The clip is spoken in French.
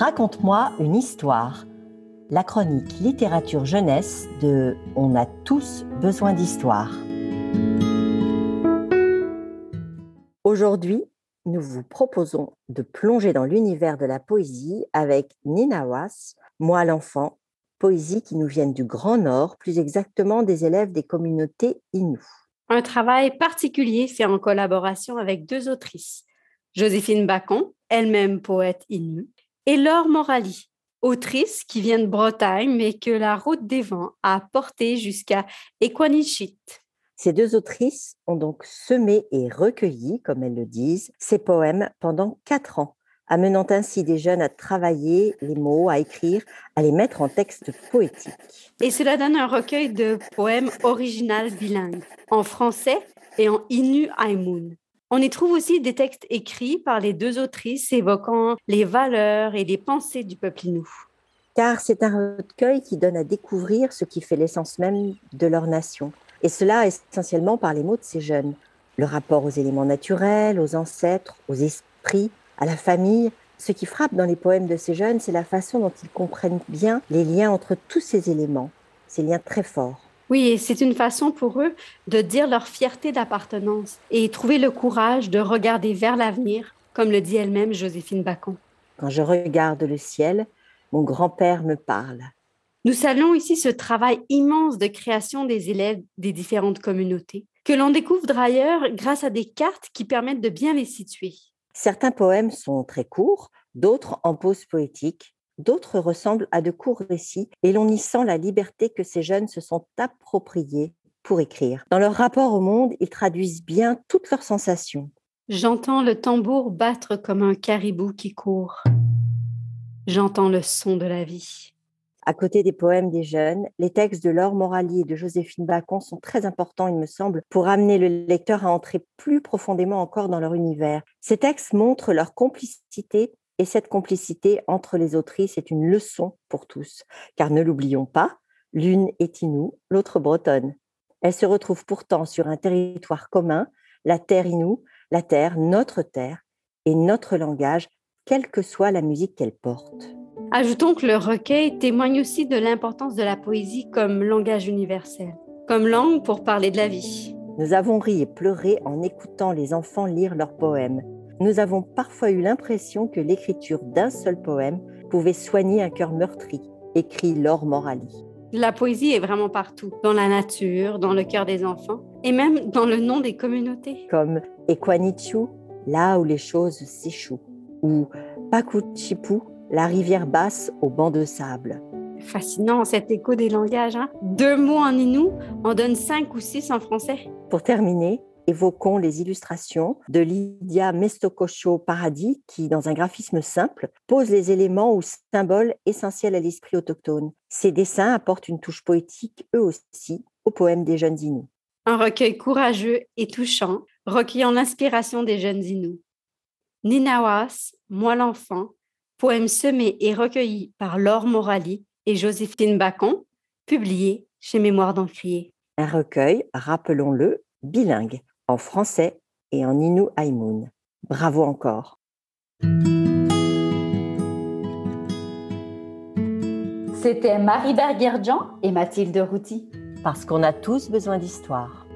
Raconte-moi une histoire. La chronique littérature jeunesse de On a tous besoin d'histoire. Aujourd'hui, nous vous proposons de plonger dans l'univers de la poésie avec Nina Was, Moi l'enfant, poésie qui nous vient du Grand Nord, plus exactement des élèves des communautés Innu. Un travail particulier fait en collaboration avec deux autrices, Joséphine Bacon, elle-même poète Innu, et Laure Morali, autrice qui vient de Bretagne, mais que la route des vents a portée jusqu'à Equanichit. Ces deux autrices ont donc semé et recueilli, comme elles le disent, ces poèmes pendant quatre ans, amenant ainsi des jeunes à travailler les mots, à écrire, à les mettre en texte poétique. Et cela donne un recueil de poèmes original bilingue, en français et en Innu Aimun. On y trouve aussi des textes écrits par les deux autrices évoquant les valeurs et les pensées du peuple Innu. Car c'est un recueil qui donne à découvrir ce qui fait l'essence même de leur nation. Et cela essentiellement par les mots de ces jeunes. Le rapport aux éléments naturels, aux ancêtres, aux esprits, à la famille. Ce qui frappe dans les poèmes de ces jeunes, c'est la façon dont ils comprennent bien les liens entre tous ces éléments, ces liens très forts. Oui, c'est une façon pour eux de dire leur fierté d'appartenance et trouver le courage de regarder vers l'avenir, comme le dit elle-même Joséphine Bacon. Quand je regarde le ciel, mon grand-père me parle. Nous saluons ici ce travail immense de création des élèves des différentes communautés, que l'on découvre d'ailleurs grâce à des cartes qui permettent de bien les situer. Certains poèmes sont très courts, d'autres en pause poétique, D'autres ressemblent à de courts récits et l'on y sent la liberté que ces jeunes se sont appropriés pour écrire. Dans leur rapport au monde, ils traduisent bien toutes leurs sensations. J'entends le tambour battre comme un caribou qui court. J'entends le son de la vie. À côté des poèmes des jeunes, les textes de Laure Morali et de Joséphine Bacon sont très importants, il me semble, pour amener le lecteur à entrer plus profondément encore dans leur univers. Ces textes montrent leur complicité et cette complicité entre les autrices est une leçon pour tous, car ne l'oublions pas, l'une est Inou, l'autre bretonne. Elles se retrouvent pourtant sur un territoire commun, la terre Inou, la terre, notre terre, et notre langage, quelle que soit la musique qu'elle porte. Ajoutons que le recueil témoigne aussi de l'importance de la poésie comme langage universel, comme langue pour parler de la vie. Nous avons ri et pleuré en écoutant les enfants lire leurs poèmes nous avons parfois eu l'impression que l'écriture d'un seul poème pouvait soigner un cœur meurtri, écrit Laure Morali. La poésie est vraiment partout, dans la nature, dans le cœur des enfants, et même dans le nom des communautés. Comme Equanichu, là où les choses s'échouent, ou Pakuchipu, la rivière basse au banc de sable. Fascinant cet écho des langages. Hein. Deux mots en inou en donnent cinq ou six en français. Pour terminer, évoquons les illustrations de Lydia Mestokosho Paradis, qui, dans un graphisme simple, pose les éléments ou symboles essentiels à l'esprit autochtone. Ces dessins apportent une touche poétique, eux aussi, au poème des jeunes Inuits. Un recueil courageux et touchant, recueillant l'inspiration des jeunes Inuits. Ninawas, Moi l'enfant, poème semé et recueilli par Laure Morali et Joséphine Bacon, publié chez Mémoire d'Encrier. Un recueil, rappelons-le, bilingue en français et en Innu Aimun. Bravo encore. C'était Marie Berguerjean et Mathilde Routy. Parce qu'on a tous besoin d'histoire.